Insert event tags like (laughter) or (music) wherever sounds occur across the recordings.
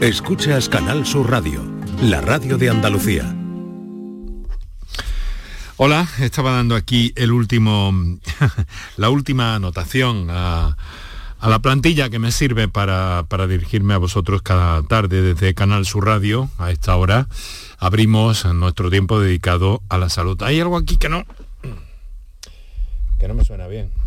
Escuchas Canal Sur Radio, la radio de Andalucía. Hola, estaba dando aquí el último, (laughs) la última anotación a, la plantilla que me sirve para, para, dirigirme a vosotros cada tarde desde Canal Sur Radio a esta hora. Abrimos nuestro tiempo dedicado a la salud. Hay algo aquí que no, que no me suena bien.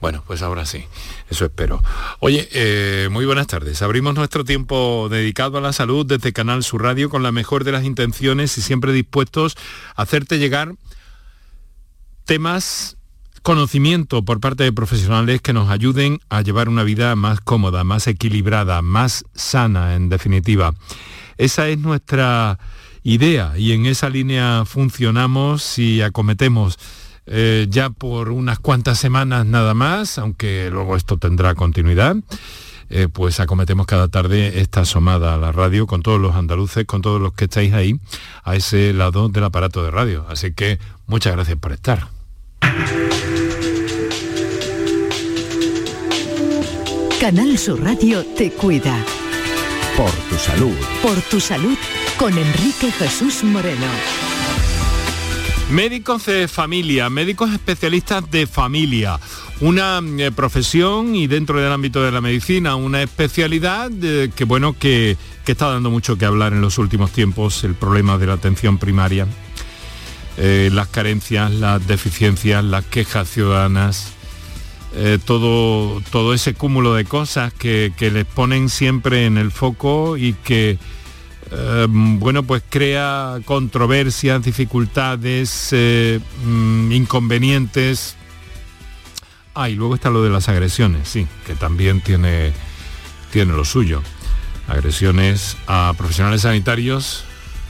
Bueno, pues ahora sí, eso espero. Oye, eh, muy buenas tardes. Abrimos nuestro tiempo dedicado a la salud desde Canal Sur Radio con la mejor de las intenciones y siempre dispuestos a hacerte llegar temas, conocimiento por parte de profesionales que nos ayuden a llevar una vida más cómoda, más equilibrada, más sana, en definitiva. Esa es nuestra idea y en esa línea funcionamos y acometemos eh, ya por unas cuantas semanas nada más, aunque luego esto tendrá continuidad. Eh, pues acometemos cada tarde esta asomada a la radio con todos los andaluces, con todos los que estáis ahí, a ese lado del aparato de radio. Así que muchas gracias por estar. Canal Sur Radio te cuida. Por tu salud. Por tu salud con Enrique Jesús Moreno. Médicos de familia, médicos especialistas de familia, una eh, profesión y dentro del ámbito de la medicina una especialidad eh, que bueno que, está dando mucho que hablar en los últimos tiempos, el problema de la atención primaria, eh, las carencias, las deficiencias, las quejas ciudadanas. todo, todo ese cúmulo de cosas que, que les ponen siempre en el foco y que Em, bueno, pues crea controversias, dificultades, eh, mm, inconvenientes. Ah, y luego está lo de las agresiones, sí, que también tiene, tiene lo suyo. Agresiones a profesionales sanitarios,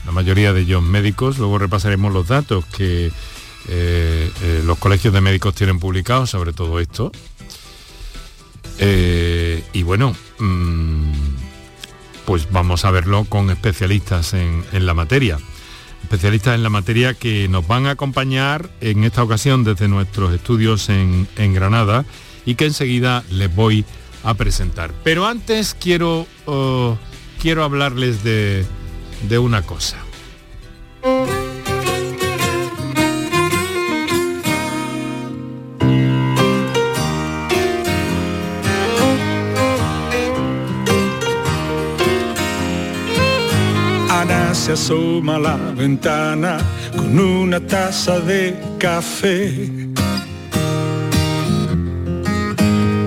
la mayoría de ellos médicos, luego repasaremos los datos que eh, eh, los colegios de médicos tienen publicados sobre todo esto. y bueno, mm, pues vamos a verlo con especialistas en, la materia. Especialistas en la materia que nos van a acompañar en esta ocasión desde nuestros estudios en, Granada y que enseguida les voy a presentar. Pero antes quiero, oh, quiero hablarles de, de una cosa. Se asoma a la ventana con una taza de café.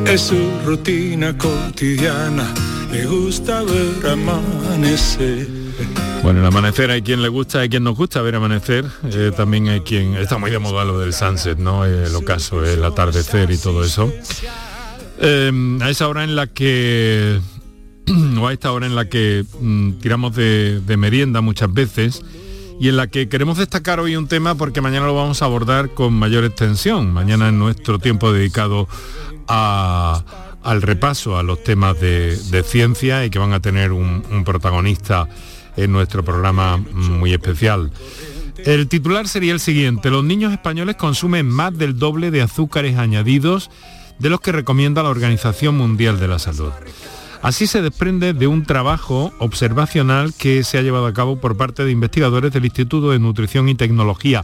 Es su rutina cotidiana, le gusta ver amanecer. Bueno, el amanecer hay quien le gusta, hay quien nos gusta ver amanecer, eh, también hay quien, está muy de moda lo del sunset, ¿no? El ocaso, el atardecer y todo eso. Eh, a esa hora en la que (clears throat) o a esta hora en la que mm, tiramos de, merienda muchas veces y en la que queremos destacar hoy un tema porque mañana lo vamos a abordar con mayor extensión. Mañana en nuestro tiempo dedicado al repaso a los temas de, ciencia y que van a tener un, un protagonista en nuestro programa muy especial. El titular sería el siguiente, los niños españoles consumen más del doble de azúcares añadidos de los que recomienda la Organización Mundial de la Salud. Así se desprende de un trabajo observacional que se ha llevado a cabo por parte de investigadores del Instituto de Nutrición y Tecnología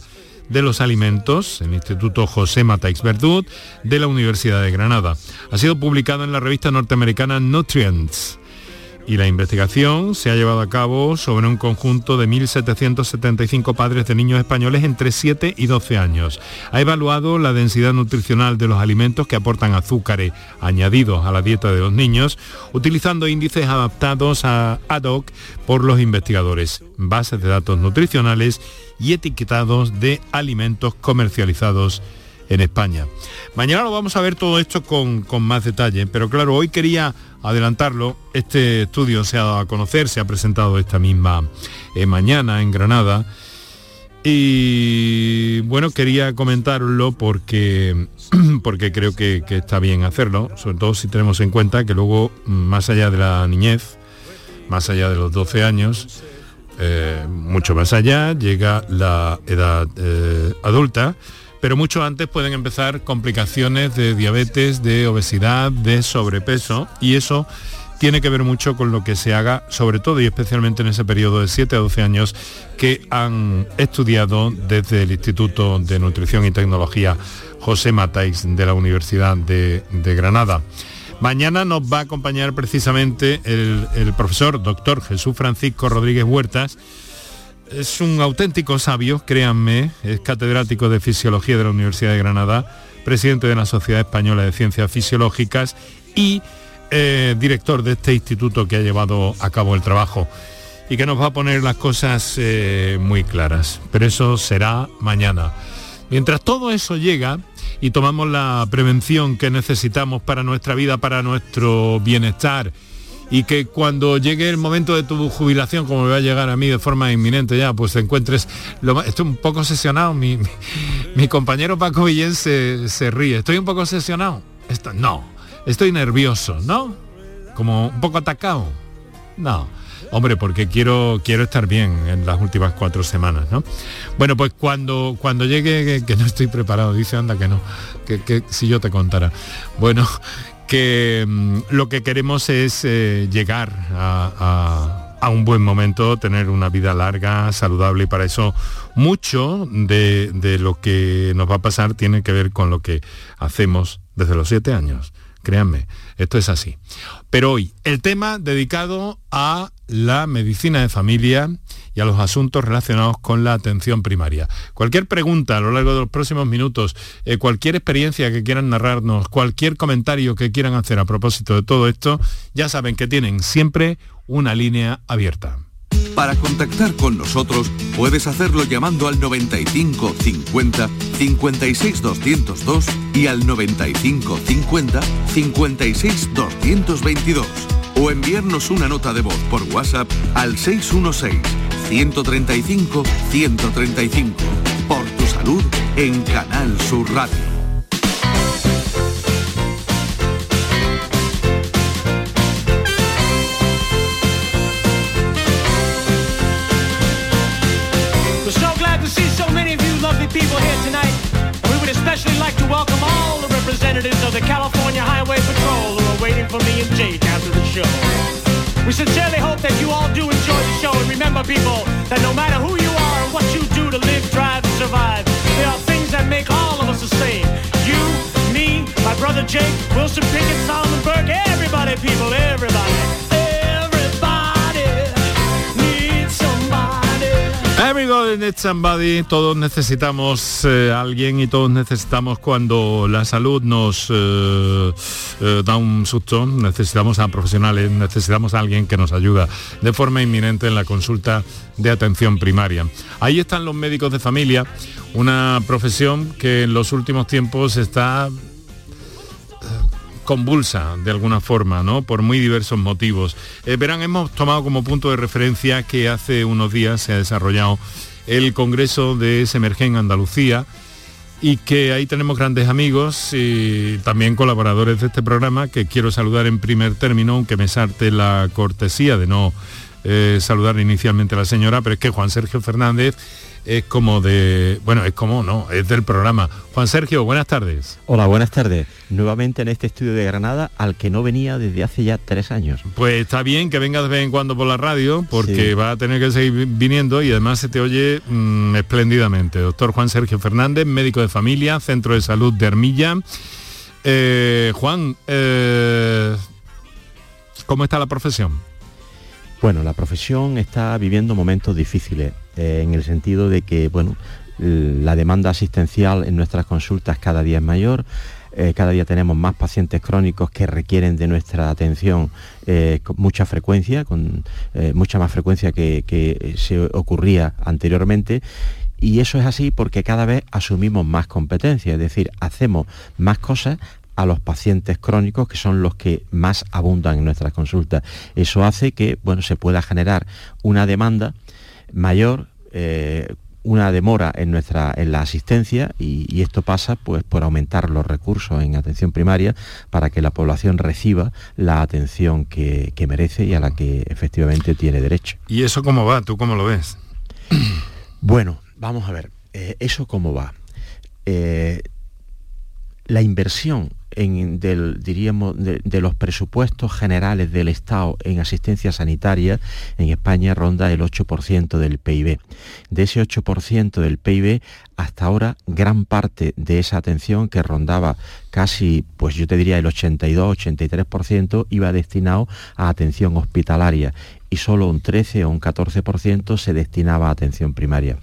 de los Alimentos, el Instituto José Mataix Verdut de la Universidad de Granada. Ha sido publicado en la revista norteamericana Nutrients y la investigación se ha llevado a cabo sobre un conjunto de 1.775 padres de niños españoles entre 7 y 12 años. Ha evaluado la densidad nutricional de los alimentos que aportan azúcares añadidos a la dieta de los niños, utilizando índices adaptados a ad hoc por los investigadores, bases de datos nutricionales y etiquetados de alimentos comercializados en España. Mañana lo vamos a ver todo esto con, más detalle, pero claro, hoy quería adelantarlo. Este estudio se ha dado a conocer, se ha presentado esta misma eh, mañana en Granada. Y bueno, quería comentarlo porque, (clears throat) porque creo que, está bien hacerlo, sobre todo si tenemos en cuenta que luego, más allá de la niñez, más allá de los 12 años, eh, mucho más allá, llega la edad eh, adulta pero mucho antes pueden empezar complicaciones de diabetes, de obesidad, de sobrepeso y eso tiene que ver mucho con lo que se haga, sobre todo y especialmente en ese periodo de 7 a 12 años que han estudiado desde el Instituto de Nutrición y Tecnología José Matáis de la Universidad de, Granada. Mañana nos va a acompañar precisamente el, el profesor doctor Jesús Francisco Rodríguez Huertas, es un auténtico sabio, créanme, es catedrático de Fisiología de la Universidad de Granada, presidente de la Sociedad Española de Ciencias Fisiológicas y eh, director de este instituto que ha llevado a cabo el trabajo y que nos va a poner las cosas eh, muy claras. Pero eso será mañana. Mientras todo eso llega y tomamos la prevención que necesitamos para nuestra vida, para nuestro bienestar, y que cuando llegue el momento de tu jubilación, como me va a llegar a mí de forma inminente ya, pues te encuentres, lo, estoy un poco obsesionado, mi, compañero Paco Villén se, ríe, estoy un poco obsesionado, no, estoy nervioso, ¿no? Como un poco atacado, no. Hombre, porque quiero, quiero estar bien en las últimas cuatro semanas, ¿no? Bueno, pues cuando, cuando llegue, que, no estoy preparado, dice, anda que no, que, que si yo te contara. Bueno, que mm, lo que queremos es eh, llegar a, un buen momento, tener una vida larga, saludable y para eso mucho de, de lo que nos va a pasar tiene que ver con lo que hacemos desde los siete años. Créanme, esto es así. Pero hoy, el tema dedicado a la medicina de familia y a los asuntos relacionados con la atención primaria. Cualquier pregunta a lo largo de los próximos minutos, eh, cualquier experiencia que quieran narrarnos, cualquier comentario que quieran hacer a propósito de todo esto, ya saben que tienen siempre una línea abierta. Para contactar con nosotros puedes hacerlo llamando al 95 50 56 202 y al 95 50 56 222 o enviarnos una nota de voz por WhatsApp al 616 135 135 por tu salud en Canal Sur Radio. people here tonight. We would especially like to welcome all the representatives of the California Highway Patrol who are waiting for me and Jake after the show. We sincerely hope that you all do enjoy the show and remember people that no matter who you are and what you do to live, drive, and survive, there are things that make all of us the same. You, me, my brother Jake, Wilson Pickett, Solomon Burke, everybody, people, everybody. Everybody needs somebody, todos necesitamos eh, alguien y todos necesitamos cuando la salud nos eh, eh, da un susto, necesitamos a profesionales, necesitamos a alguien que nos ayuda de forma inminente en la consulta de atención primaria. Ahí están los médicos de familia, una profesión que en los últimos tiempos está convulsa de alguna forma, ¿no? Por muy diversos motivos. Verán, hemos tomado como punto de referencia que hace unos días se ha desarrollado el Congreso de Semergen en Andalucía y que ahí tenemos grandes amigos y también colaboradores de este programa que quiero saludar en primer término, aunque me sarte la cortesía de no eh, saludar inicialmente a la señora, pero es que Juan Sergio Fernández es como de, bueno, es como, no, es del programa. Juan Sergio, buenas tardes. Hola, buenas tardes. Nuevamente en este estudio de Granada, al que no venía desde hace ya tres años. Pues está bien que venga de vez en cuando por la radio, porque va a tener que seguir viniendo y además se te oye mm, espléndidamente. Doctor Juan Sergio Fernández, médico de familia, Centro de Salud de Armilla. Eh, Juan, eh, ¿cómo está la profesión? Bueno, la profesión está viviendo momentos difíciles, eh, en el sentido de que, bueno, la demanda asistencial en nuestras consultas cada día es mayor, eh, cada día tenemos más pacientes crónicos que requieren de nuestra atención eh, con mucha frecuencia, con mucha más frecuencia que se ocurría anteriormente. Y eso es así porque cada vez asumimos más competencia, es decir, hacemos más cosas a los pacientes crónicos, que son los que más abundan en nuestras consultas. Eso hace que bueno, se pueda generar una demanda mayor, eh, una demora en, nuestra, en la asistencia y, esto pasa pues, por aumentar los recursos en atención primaria para que la población reciba la atención que, merece y a la que efectivamente tiene derecho. ¿Y eso cómo va? ¿Tú cómo lo ves? (clears throat) Bueno, vamos a ver, eh, ¿eso cómo va? Eh, la inversión en, del, diríamos, de, los presupuestos generales del Estado en asistencia sanitaria, en España ronda el 8% del PIB. De ese 8% del PIB, hasta ahora gran parte de esa atención que rondaba casi, pues yo te diría el 82-83% iba destinado a atención hospitalaria y solo un 13 o un 14% se destinaba a atención primaria.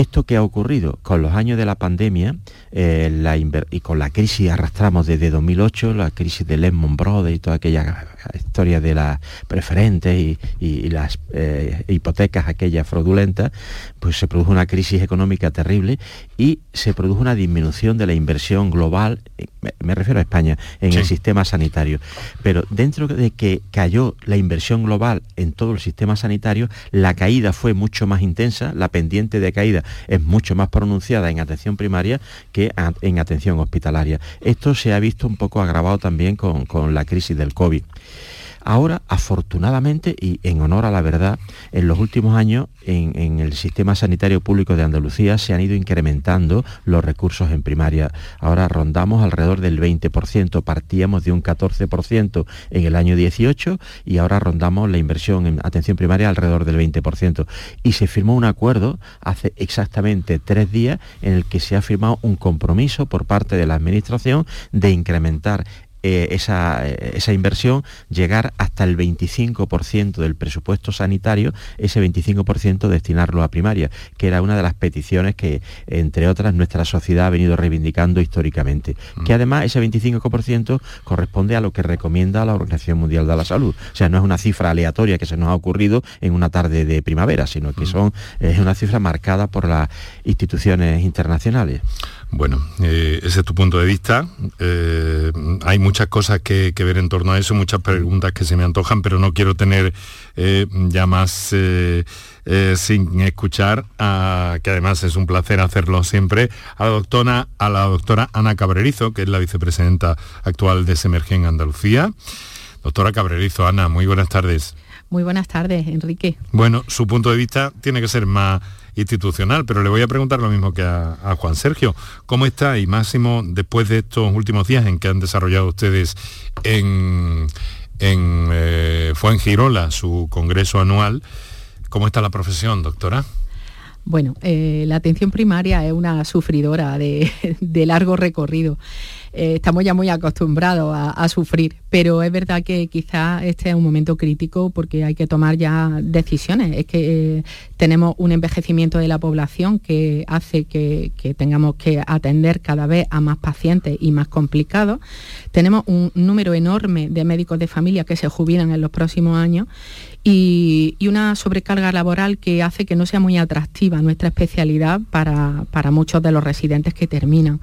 Esto que ha ocurrido con los años de la pandemia eh, y con la crisis arrastramos desde 2008, la crisis de Lehman Brothers y toda aquella historia de las preferentes y, las eh, hipotecas aquellas fraudulentas, pues se produjo una crisis económica terrible y se produjo una disminución de la inversión global, eh, me, refiero a España, en el sistema sanitario. Pero dentro de que cayó la inversión global en todo el sistema sanitario, la caída fue mucho más intensa, la pendiente de caída es mucho más pronunciada en atención primaria que en atención hospitalaria. Esto se ha visto un poco agravado también con, con la crisis del COVID. Ahora, afortunadamente y en honor a la verdad, en los últimos años en, el sistema sanitario público de Andalucía se han ido incrementando los recursos en primaria. Ahora rondamos alrededor del 20%, partíamos de un 14% en el año 18 y ahora rondamos la inversión en atención primaria alrededor del 20%. Y se firmó un acuerdo hace exactamente tres días en el que se ha firmado un compromiso por parte de la Administración de incrementar eh, esa, eh, esa, inversión llegar hasta el 25% del presupuesto sanitario, ese 25% destinarlo a primaria, que era una de las peticiones que, entre otras, nuestra sociedad ha venido reivindicando históricamente. Mm. Que además ese 25% corresponde a lo que recomienda la Organización Mundial de la Salud. O sea, no es una cifra aleatoria que se nos ha ocurrido en una tarde de primavera, sino que mm. son, es una cifra marcada por las instituciones internacionales. Bueno, eh, ese es tu punto de vista. Eh, hay muchas cosas que, ver en torno a eso, muchas preguntas que se me antojan, pero no quiero tener eh, ya más sin escuchar, que además es un placer hacerlo siempre, a la doctora, a la doctora Ana Cabrerizo, que es la vicepresidenta actual de Semergen Andalucía. Doctora Cabrerizo, Ana, muy buenas tardes. Muy buenas tardes, Enrique. Bueno, su punto de vista tiene que ser más institucional, pero le voy a preguntar lo mismo que a, Juan Sergio. ¿Cómo está y máximo después de estos últimos días en que han desarrollado ustedes en, en eh, Fuengirola su congreso anual? ¿Cómo está la profesión, doctora? Bueno, eh, la atención primaria es una sufridora de largo recorrido. Eh, estamos ya muy acostumbrados a, sufrir, pero es verdad que quizás este es un momento crítico porque hay que tomar ya decisiones. Es que eh, tenemos un envejecimiento de la población que hace que, tengamos que atender cada vez a más pacientes y más complicados. Tenemos un número enorme de médicos de familia que se jubilan en los próximos años y, una sobrecarga laboral que hace que no sea muy atractiva nuestra especialidad para, para muchos de los residentes que terminan.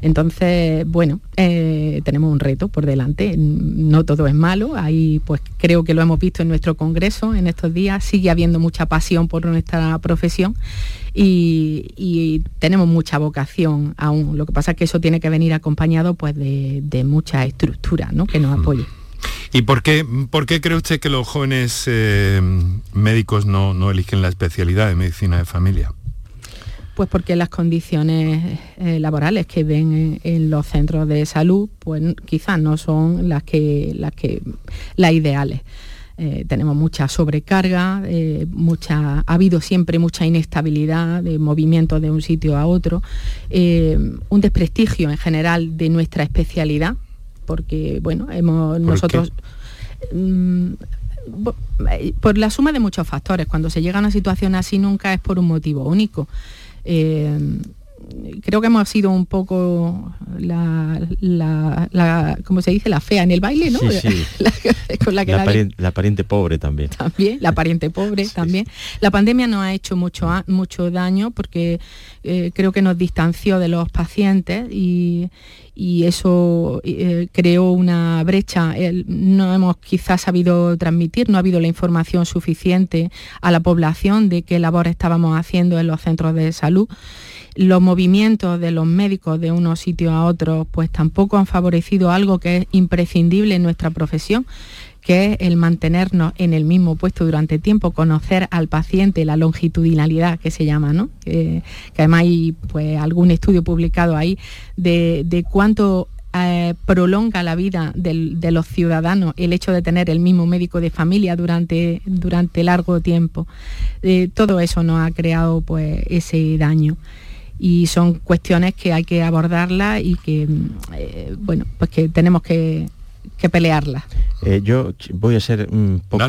Entonces, bueno, eh, tenemos un reto por delante, no todo es malo, ahí pues creo que lo hemos visto en nuestro congreso en estos días, sigue habiendo mucha pasión por nuestra profesión y, tenemos mucha vocación aún, lo que pasa es que eso tiene que venir acompañado pues de, mucha estructura ¿no? que nos apoye. ¿Y por qué, por qué cree usted que los jóvenes eh, médicos no, no eligen la especialidad de medicina de familia? Pues porque las condiciones eh, laborales que ven en, los centros de salud, pues quizás no son las que las que las ideales. Eh, tenemos mucha sobrecarga, eh, mucha, ha habido siempre mucha inestabilidad de movimiento de un sitio a otro, un desprestigio en general de nuestra especialidad, porque bueno, hemos nosotros mm, por la suma de muchos factores, cuando se llega a una situación así nunca es por un motivo único. Eh, creo que hemos sido un poco la, como se dice, la fea en el baile, ¿no? (laughs) la, pariente pobre también. También, la pariente pobre (laughs) también. La pandemia nos ha hecho mucho, mucho daño porque eh, creo que nos distanció de los pacientes y, eso eh, creó una brecha. no hemos quizás sabido transmitir, no ha habido la información suficiente a la población de qué labor estábamos haciendo en los centros de salud los movimientos de los médicos de unos sitios a otros pues tampoco han favorecido algo que es imprescindible en nuestra profesión que es el mantenernos en el mismo puesto durante tiempo, conocer al paciente, la longitudinalidad que se llama, ¿no? que además hay pues, algún estudio publicado ahí de, cuánto eh, prolonga la vida de los ciudadanos el hecho de tener el mismo médico de familia durante, durante largo tiempo. Eh, todo eso nos ha creado pues, ese daño y son cuestiones que hay que abordarlas y que eh, bueno pues que tenemos que, que pelearlas. yo voy a ser un poco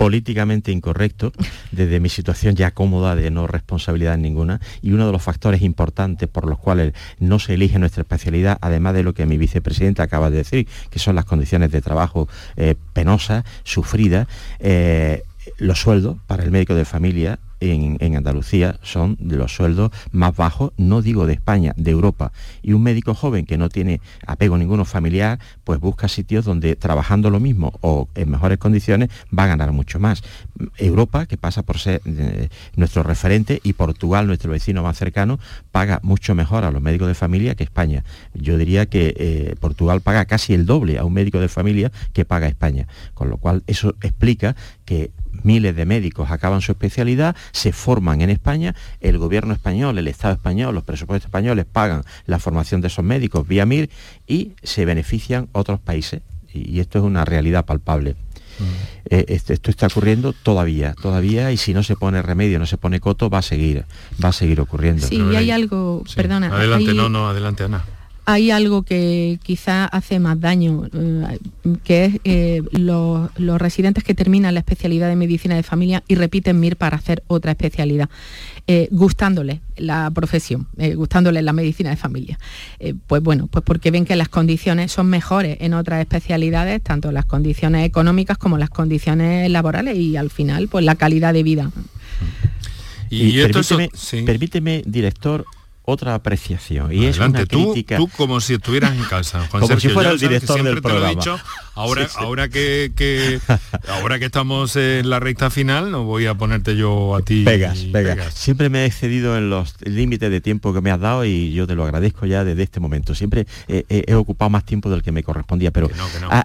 políticamente incorrecto desde mi situación ya cómoda de no responsabilidad ninguna y uno de los factores importantes por los cuales no se elige nuestra especialidad, además de lo que mi vicepresidenta acaba de decir, que son las condiciones de trabajo eh, penosas, sufridas, eh, los sueldos para el médico de familia en, Andalucía son de los sueldos más bajos, no digo de España, de Europa. Y un médico joven que no tiene apego ninguno familiar, pues busca sitios donde trabajando lo mismo o en mejores condiciones va a ganar mucho más. Europa, que pasa por ser eh, nuestro referente, y Portugal, nuestro vecino más cercano, paga mucho mejor a los médicos de familia que España. Yo diría que eh, Portugal paga casi el doble a un médico de familia que paga España. Con lo cual eso explica que miles de médicos acaban su especialidad, se forman en España, el gobierno español, el Estado español, los presupuestos españoles pagan la formación de esos médicos vía MIR y se benefician otros países. Y, esto es una realidad palpable. Mm. Eh, esto, está ocurriendo todavía, todavía, y si no se pone remedio, no se pone coto, va a seguir, va a seguir ocurriendo. Sí, y hay algo, perdona. Adelante, no, no, adelante, Ana hay algo que quizá hace más daño, eh, que es eh, los, residentes que terminan la especialidad de medicina de familia y repiten MIR para hacer otra especialidad, eh, gustándole la profesión, gustándole la medicina de familia. pues bueno, pues porque ven que las condiciones son mejores en otras especialidades, tanto las condiciones económicas como las condiciones laborales y al final, pues la calidad de vida. Y, permíteme, director, otra apreciación. Y es una crítica tú, como si estuvieras en casa (laughs) como si fuera el director del programa. ahora ahora que, (laughs) ahora que estamos en la recta final no voy a ponerte yo a ti pegas, pegas. siempre me he excedido en los límites de tiempo que me has dado y yo te lo agradezco ya desde este momento. Siempre he, ocupado más tiempo del que me correspondía pero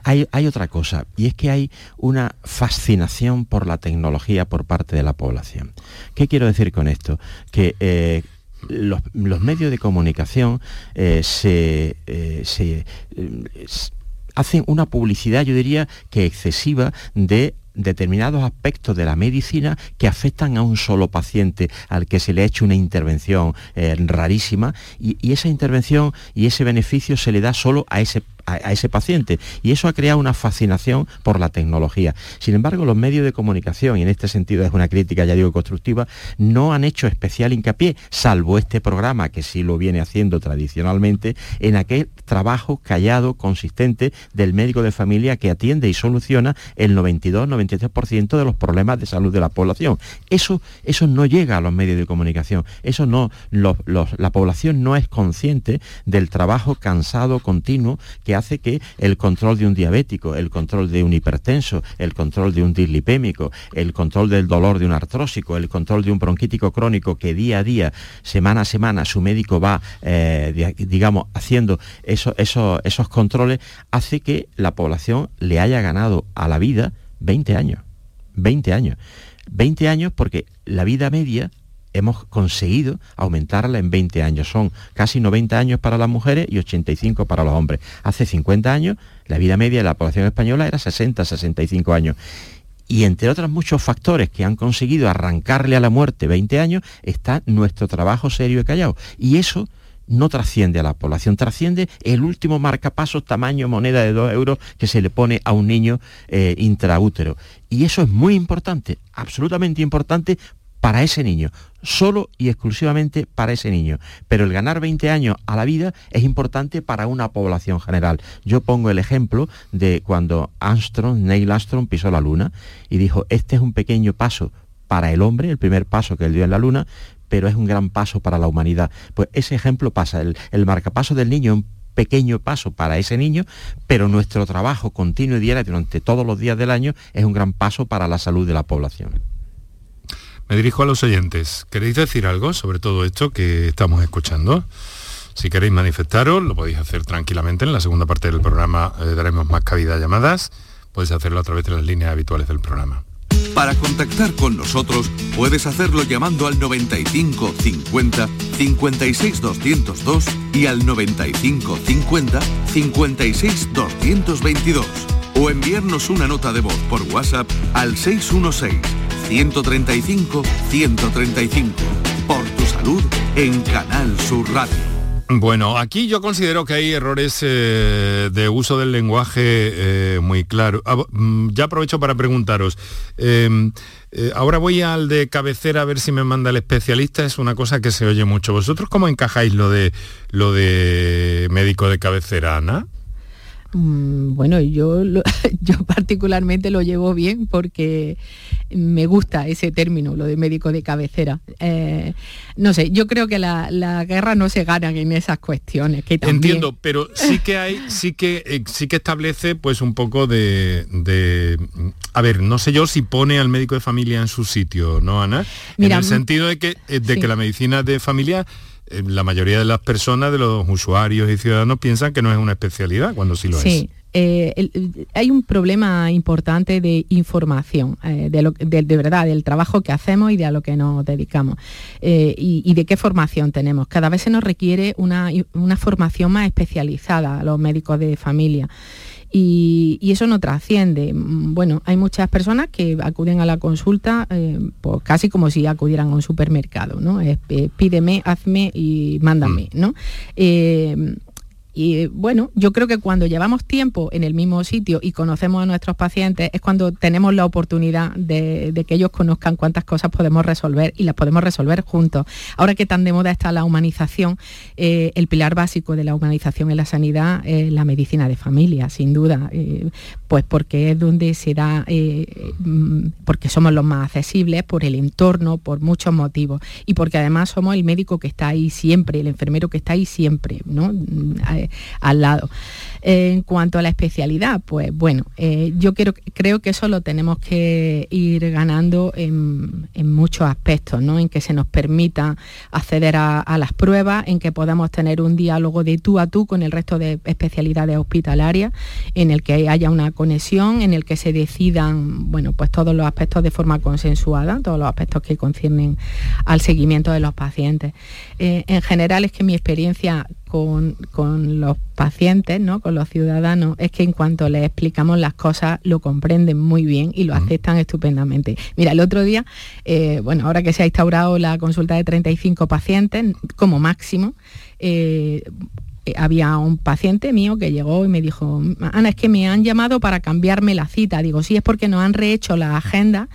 hay, hay otra cosa y es que hay una fascinación por la tecnología por parte de la población. ¿qué quiero decir con esto? que eh, los, medios de comunicación eh, se, eh, eh, hacen una publicidad, yo diría que excesiva, de determinados aspectos de la medicina que afectan a un solo paciente al que se le ha hecho una intervención rarísima y, y, esa intervención y ese beneficio se le da solo a ese a, ese paciente. Y eso ha creado una fascinación por la tecnología. Sin embargo, los medios de comunicación, y en este sentido es una crítica, ya digo, constructiva, no han hecho especial hincapié, salvo este programa que sí lo viene haciendo tradicionalmente, en aquel trabajo callado, consistente del médico de familia que atiende y soluciona el 92-93% de los problemas de salud de la población. Eso, eso no llega a los medios de comunicación. Eso no, la población no es consciente del trabajo cansado, continuo, que hace que el control de un diabético, el control de un hipertenso, el control de un dislipémico, el control del dolor de un artrósico, el control de un bronquítico crónico que día a día, semana a semana, su médico va, eh, digamos, haciendo esos controles, hace que la población le haya ganado a la vida 20 años. 20 años. 20 años porque la vida media hemos conseguido aumentarla en 20 años. Son casi 90 años para las mujeres y 85 para los hombres. Hace 50 años la vida media de la población española era 60, 65 años. Y entre otros muchos factores que han conseguido arrancarle a la muerte 20 años, está nuestro trabajo serio y callado. Y eso no trasciende a la población, trasciende el último marcapaso tamaño moneda de 2 euros que se le pone a un niño eh, intraútero. Y eso es muy importante, absolutamente importante para ese niño, solo y exclusivamente para ese niño. Pero el ganar 20 años a la vida es importante para una población general. Yo pongo el ejemplo de cuando Armstrong, Neil Armstrong pisó la luna y dijo, este es un pequeño paso para el hombre, el primer paso que él dio en la luna, pero es un gran paso para la humanidad. Pues ese ejemplo pasa, el, el marcapaso del niño un pequeño paso para ese niño, pero nuestro trabajo continuo y diario durante todos los días del año es un gran paso para la salud de la población. Me dirijo a los oyentes. ¿Queréis decir algo sobre todo esto que estamos escuchando? Si queréis manifestaros, lo podéis hacer tranquilamente. En la segunda parte del programa eh, daremos más cabida a llamadas. Podéis hacerlo a través de las líneas habituales del programa. Para contactar con nosotros puedes hacerlo llamando al 95 50 56 202 y al 95 50 56 222 o enviarnos una nota de voz por WhatsApp al 616 135 135. Por tu salud en Canal Sur Radio. Bueno, aquí yo considero que hay errores eh, de uso del lenguaje eh, muy claro. Ah, mm, ya aprovecho para preguntaros. Em, eh, ahora voy al de cabecera a ver si me manda el especialista. Es una cosa que se oye mucho. ¿Vosotros cómo encajáis lo de lo de médico de cabecera, Ana? Mm, bueno, yo, (laughs) yo particularmente lo llevo bien porque me gusta ese término, lo de médico de cabecera. Eh, no sé, yo creo que la, guerra no se gana en esas cuestiones. Que Entiendo, pero sí que hay, sí que eh, sí que establece pues un poco de, a ver, no sé yo si pone al médico de familia en su sitio, ¿no, Ana? en el sentido de que, eh, de que la medicina de familia eh, la mayoría de las personas, de los usuarios y ciudadanos, piensan que no es una especialidad, cuando sí lo es. Eh, hay un problema importante de información, eh, de, de, verdad, del trabajo que hacemos y de a lo que nos dedicamos. y, de qué formación tenemos. Cada vez se nos requiere una, una formación más especializada a los médicos de familia y, eso no trasciende. Bueno, hay muchas personas que acuden a la consulta eh, pues casi como si acudieran a un supermercado, ¿no? Eh, pídeme, hazme y mándame, mm. ¿no? Eh, y bueno, yo creo que cuando llevamos tiempo en el mismo sitio y conocemos a nuestros pacientes es cuando tenemos la oportunidad de, que ellos conozcan cuántas cosas podemos resolver y las podemos resolver juntos. Ahora que tan de moda está la humanización, eh, el pilar básico de la humanización en la sanidad es la medicina de familia, sin duda, eh, pues porque es donde se da, eh, mm, porque somos los más accesibles, por el entorno, por muchos motivos y porque además somos el médico que está ahí siempre, el enfermero que está ahí siempre, ¿no? Al lado. En cuanto a la especialidad, pues bueno, eh, yo creo que eso lo tenemos que ir ganando en, muchos aspectos, ¿no? En que se nos permita acceder a, las pruebas, en que podamos tener un diálogo de tú a tú con el resto de especialidades hospitalarias, en el que haya una conexión, en el que se decidan, bueno, pues todos los aspectos de forma consensuada, todos los aspectos que conciernen al seguimiento de los pacientes. Eh, en general es que mi experiencia con, los pacientes, ¿no? con los ciudadanos, es que en cuanto les explicamos las cosas lo comprenden muy bien y lo aceptan estupendamente. Mira, el otro día, eh, bueno, ahora que se ha instaurado la consulta de 35 pacientes como máximo, eh, eh, había un paciente mío que llegó y me dijo, Ana, es que me han llamado para cambiarme la cita. Digo, sí, es porque nos han rehecho la agenda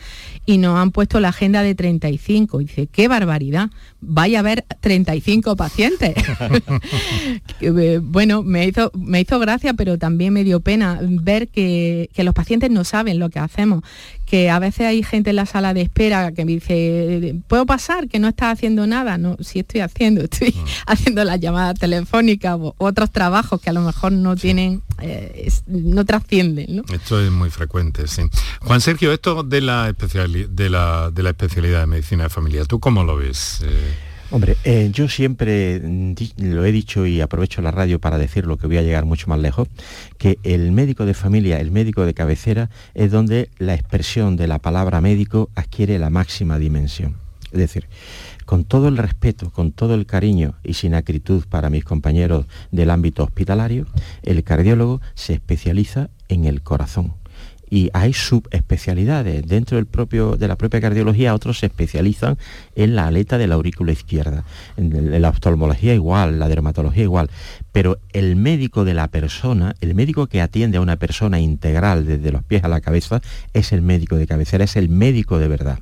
y nos han puesto la agenda de 35. Y dice, qué barbaridad, vaya a haber 35 pacientes. (laughs) (laughs) Eh, bueno, me hizo, me hizo gracia, pero también me dio pena ver que, que los pacientes no saben lo que hacemos, que a veces hay gente en la sala de espera que me dice, ¿puedo pasar? Que no estás haciendo nada. No, sí estoy haciendo, estoy ah. (laughs) haciendo las llamadas telefónicas o otros trabajos que a lo mejor no tienen, eh, no trascienden. Esto es muy frecuente, sí. Juan Sergio, esto de la, de la, de la especialidad de medicina de familia, ¿tú cómo lo ves? Eh, Hombre, eh, yo siempre lo he dicho y aprovecho la radio para decirlo que voy a llegar mucho más lejos, que el médico de familia, el médico de cabecera, es donde la expresión de la palabra médico adquiere la máxima dimensión. Es decir, con todo el respeto, con todo el cariño y sin acritud para mis compañeros del ámbito hospitalario, el cardiólogo se especializa en el corazón y hay subespecialidades. Dentro del propio, de la propia cardiología otros se especializan en la aleta de la aurícula izquierda. En, la oftalmología igual, la dermatología igual. Pero el médico de la persona, el médico que atiende a una persona integral desde los pies a la cabeza, es el médico de cabecera, es el médico de verdad.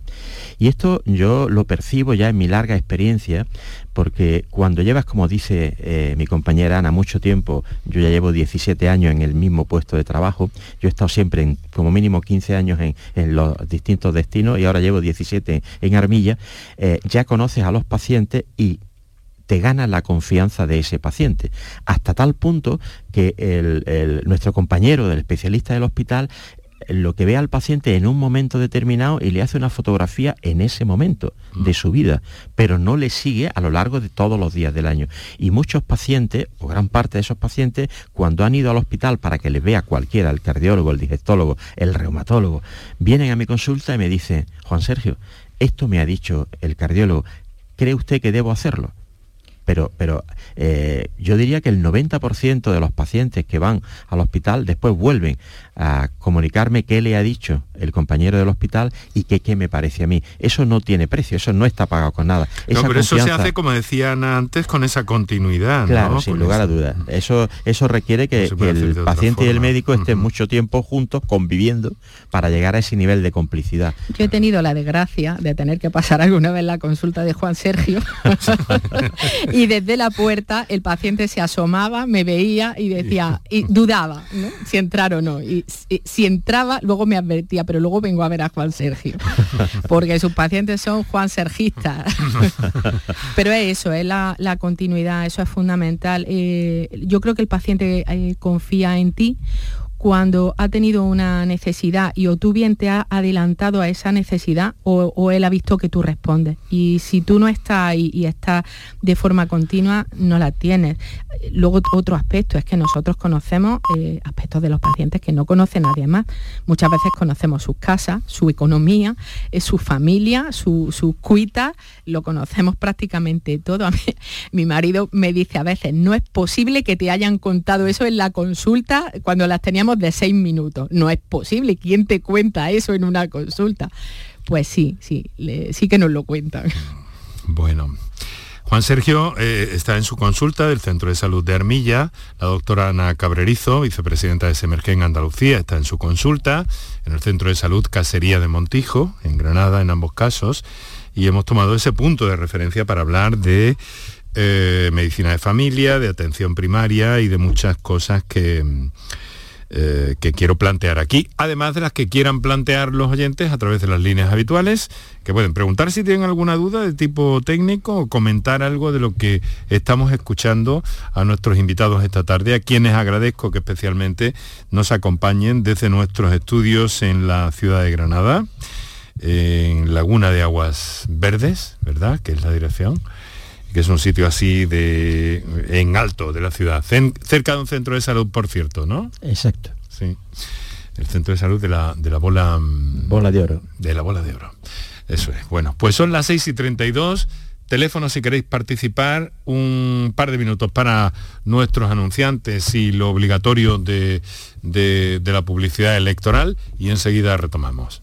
Y esto yo lo percibo ya en mi larga experiencia, porque cuando llevas, como dice eh, mi compañera Ana, mucho tiempo, yo ya llevo 17 años en el mismo puesto de trabajo, yo he estado siempre como mínimo 15 años en, los distintos destinos y ahora llevo 17 en Armilla, eh, ya conoces a los pacientes y te gana la confianza de ese paciente, hasta tal punto que nuestro compañero del especialista del hospital lo que ve al paciente en un momento determinado y le hace una fotografía en ese momento de su vida, pero no le sigue a lo largo de todos los días del año. Y muchos pacientes, o gran parte de esos pacientes, cuando han ido al hospital para que les vea cualquiera, el cardiólogo, el digestólogo, el reumatólogo, vienen a mi consulta y me dicen, Juan Sergio, esto me ha dicho el cardiólogo, ¿cree usted que debo hacerlo? Pero, pero eh, yo diría que el 90% de los pacientes que van al hospital después vuelven a comunicarme qué le ha dicho el compañero del hospital y qué, qué me parece a mí. Eso no tiene precio, eso no está pagado con nada. no, pero eso se hace, como decían antes, con esa continuidad. Claro, sin lugar a dudas. Eso, eso requiere que, el paciente y el médico estén mucho tiempo juntos, conviviendo, para llegar a ese nivel de complicidad. Yo he tenido la desgracia de tener que pasar alguna vez la consulta de Juan Sergio (laughs) (laughs) (laughs) y desde la puerta el paciente se asomaba, me veía y decía, y dudaba si entrar o no. Y si, entraba, luego me advertía, pero luego vengo a ver a Juan Sergio, (laughs) porque sus pacientes son Juan Sergistas. (laughs) pero es eso, es la, continuidad, eso es fundamental. Eh, yo creo que el paciente eh, confía en ti cuando ha tenido una necesidad y o tú bien te has adelantado a esa necesidad o, él ha visto que tú respondes. Y si tú no estás y, y estás de forma continua, no la tienes. Luego otro aspecto es que nosotros conocemos eh, aspectos de los pacientes que no conoce nadie más. Muchas veces conocemos sus casas, su economía, eh, su familia, su, su cuita, lo conocemos prácticamente todo. (laughs) Mi marido me dice a veces, no es posible que te hayan contado eso en la consulta cuando las teníamos de seis minutos. No es posible. ¿Quién te cuenta eso en una consulta? Pues sí, sí, sí que nos lo cuentan. Bueno, Juan Sergio eh, está en su consulta del Centro de Salud de Armilla. La doctora Ana Cabrerizo, vicepresidenta de Semergen Andalucía, está en su consulta en el Centro de Salud Casería de Montijo, en Granada, en ambos casos. Y hemos tomado ese punto de referencia para hablar de eh, medicina de familia, de atención primaria y de muchas cosas que eh, que quiero plantear aquí, además de las que quieran plantear los oyentes a través de las líneas habituales, que pueden preguntar si tienen alguna duda de tipo técnico o comentar algo de lo que estamos escuchando a nuestros invitados esta tarde, a quienes agradezco que especialmente nos acompañen desde nuestros estudios en la ciudad de Granada, en Laguna de Aguas Verdes, ¿verdad? Que es la dirección que es un sitio así de en alto de la ciudad, cerca de un centro de salud, por cierto, ¿no? Exacto. Sí. El centro de salud de la, de la bola... Mm, bola de oro. De la bola de oro. Eso es. Bueno, pues son las 6 y 32. Teléfono si queréis participar, un par de minutos para nuestros anunciantes y lo obligatorio de, de la publicidad electoral y enseguida retomamos.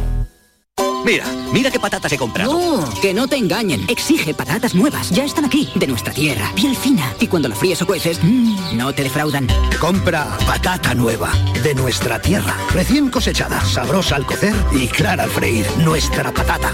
Mira, mira qué patatas he comprado. No, que no te engañen. Exige patatas nuevas. Ya están aquí, de nuestra tierra, piel fina. Y cuando la fríes o cueces, mmm, no te defraudan. Compra patata nueva, de nuestra tierra. Recién cosechada, sabrosa al cocer y clara al freír. Nuestra patata.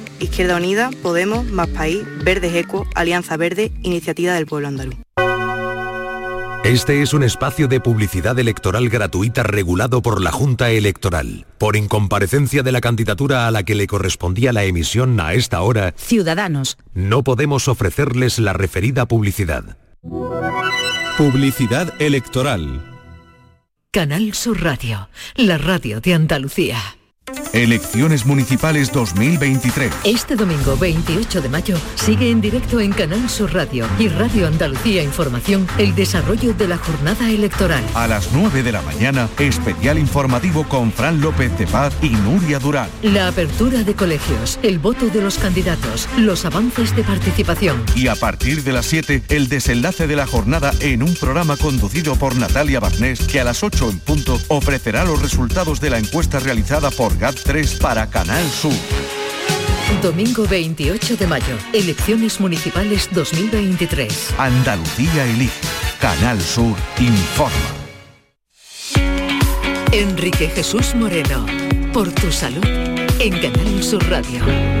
Izquierda Unida, Podemos, Más País, Verdes Eco, Alianza Verde, Iniciativa del Pueblo Andaluz. Este es un espacio de publicidad electoral gratuita regulado por la Junta Electoral. Por incomparecencia de la candidatura a la que le correspondía la emisión a esta hora, Ciudadanos. No podemos ofrecerles la referida publicidad. Publicidad electoral. Canal Sur Radio, la radio de Andalucía. Elecciones Municipales 2023. Este domingo 28 de mayo sigue en directo en Canal Sur Radio y Radio Andalucía Información el desarrollo de la jornada electoral. A las 9 de la mañana, especial informativo con Fran López de Paz y Nuria Durán. La apertura de colegios, el voto de los candidatos, los avances de participación. Y a partir de las 7, el desenlace de la jornada en un programa conducido por Natalia Barnés que a las 8 en punto ofrecerá los resultados de la encuesta realizada por GAT3 para Canal Sur. Domingo 28 de mayo, elecciones municipales 2023. Andalucía elige. Canal Sur informa. Enrique Jesús Moreno, por tu salud, en Canal Sur Radio.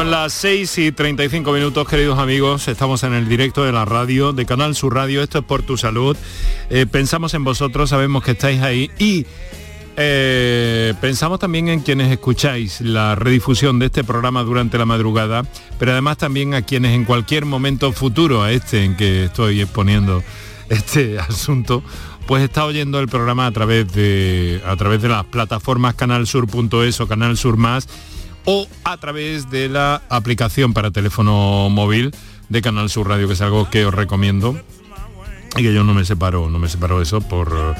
Son las 6 y 35 minutos, queridos amigos. Estamos en el directo de la radio, de Canal Sur Radio. Esto es por tu salud. Eh, pensamos en vosotros, sabemos que estáis ahí y eh, pensamos también en quienes escucháis la redifusión de este programa durante la madrugada, pero además también a quienes en cualquier momento futuro a este en que estoy exponiendo este (laughs) asunto, pues está oyendo el programa a través de a través de las plataformas canalsur.es o Canal Sur Más o a través de la aplicación para teléfono móvil de Canal Sur Radio, que es algo que os recomiendo y que yo no me separo, no me separo de eso por,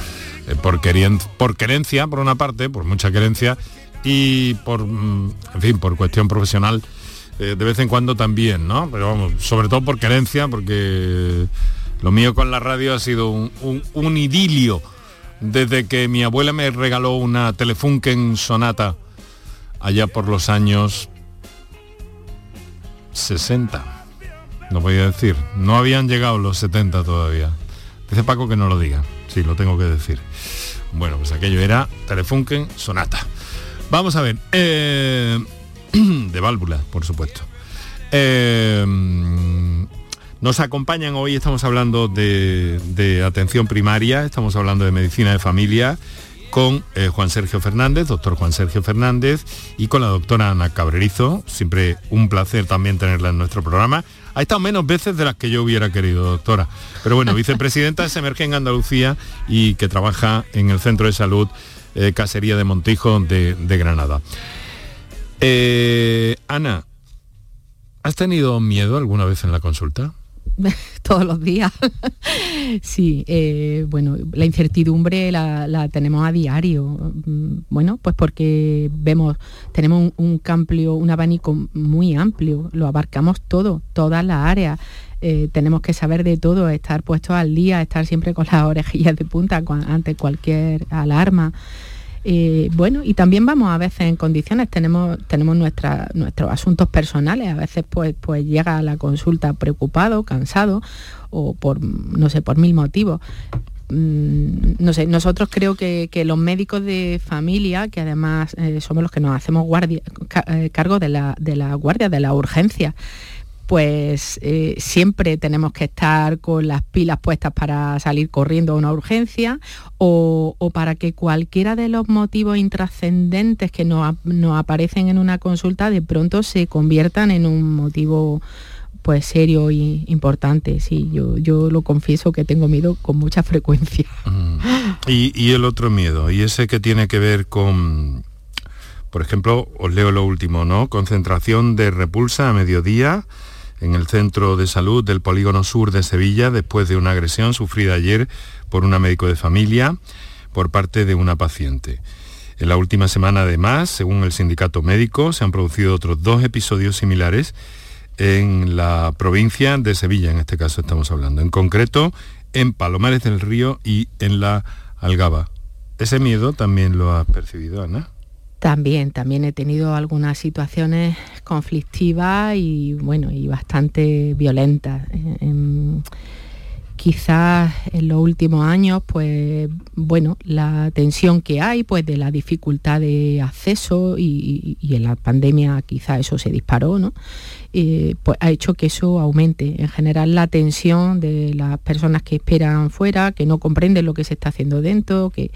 eh, por, querien- por querencia, por una parte, por mucha querencia, y por, mm, en fin, por cuestión profesional, eh, de vez en cuando también, ¿no? Pero vamos, sobre todo por querencia, porque lo mío con la radio ha sido un, un- un idilio desde que mi abuela me regaló una Telefunken Sonata allá por los años 60. No podía decir. No habían llegado los 70 todavía. Dice Paco que no lo diga. Sí, lo tengo que decir. Bueno, pues aquello era Telefunken Sonata. Vamos a ver. eh, (clears throat) de válvula, por supuesto. Eh, nos acompañan hoy, estamos hablando de, de atención primaria, estamos hablando de medicina de familia con eh, Juan Sergio Fernández, doctor Juan Sergio Fernández, y con la doctora Ana Cabrerizo. Siempre un placer también tenerla en nuestro programa. Ha estado menos veces de las que yo hubiera querido, doctora. Pero bueno, vicepresidenta de Semerge en Andalucía y que trabaja en el Centro de Salud eh, Casería de Montijo de, Granada. Eh, Ana, ¿has tenido miedo alguna vez en la consulta? (laughs) todos los días. (laughs) sí, eh, bueno, la incertidumbre la, tenemos a diario. Mm, Bueno, pues porque vemos, tenemos un, un amplio, un abanico muy amplio, lo abarcamos todo, todas las áreas. Eh, tenemos que saber de todo, estar puestos al día, estar siempre con las (laughs) orejillas de punta ante cualquier alarma. Bueno, y también vamos a veces en condiciones, tenemos, tenemos nuestros asuntos personales, a veces pues, pues llega a la consulta preocupado, cansado o por, no sé, por mil motivos. Mm, no sé, nosotros creo que, que los médicos de familia, que además eh, somos los que nos hacemos guardia- eh, cargo de la, de la guardia, de la urgencia, pues eh, siempre tenemos que estar con las pilas puestas para salir corriendo a una urgencia o, para que cualquiera de los motivos intrascendentes que nos, ap- nos aparecen en una consulta de pronto se conviertan en un motivo pues serio y importante. Sí, yo, yo lo confieso que tengo miedo con mucha (laughs) frecuencia. Y, y el otro miedo, y ese que tiene que ver con, por ejemplo, os leo lo último, ¿no? Concentración de repulsa a mediodía en el centro de salud del polígono sur de Sevilla después de una agresión sufrida ayer por una médico de familia por parte de una paciente. En la última semana, además, según el sindicato médico, se han producido otros dos episodios similares en la provincia de Sevilla, en este caso estamos hablando. En concreto, en Palomares del Río y en la Algaba. Ese miedo también lo has percibido, Ana. También, también he tenido algunas situaciones conflictivas y bueno, y bastante violentas. En, quizás en los últimos años, pues bueno, la tensión que hay, pues de la dificultad de acceso y, en la pandemia quizás eso se disparó, ¿no? Eh, pues ha hecho que eso aumente. En general la tensión de las personas que esperan fuera, que no comprenden lo que se está haciendo dentro, que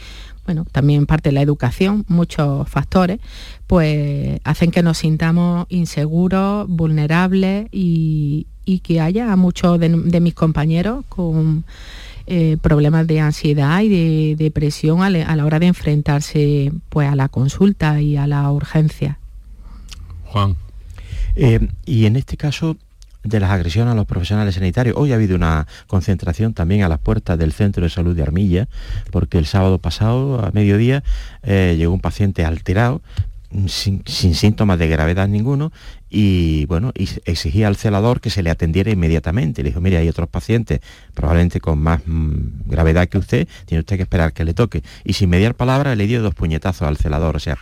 bueno, también parte de la educación, muchos factores, pues hacen que nos sintamos inseguros, vulnerables y, que haya muchos de, mis compañeros con eh, problemas de ansiedad y de depresión a, la hora de enfrentarse pues, a la consulta y a la urgencia. Juan. Eh, y en este caso, de las agresiones a los profesionales sanitarios. Hoy ha habido una concentración también a las puertas del Centro de Salud de Armilla, porque el sábado pasado, a mediodía, eh, llegó un paciente alterado, sin, síntomas de gravedad ninguno y bueno, y exigía al celador que se le atendiera inmediatamente. Le dijo, mire, hay otros pacientes, probablemente con más mm, gravedad que usted, tiene usted que esperar que le toque. Y sin mediar palabra le dio dos puñetazos al celador. O sea,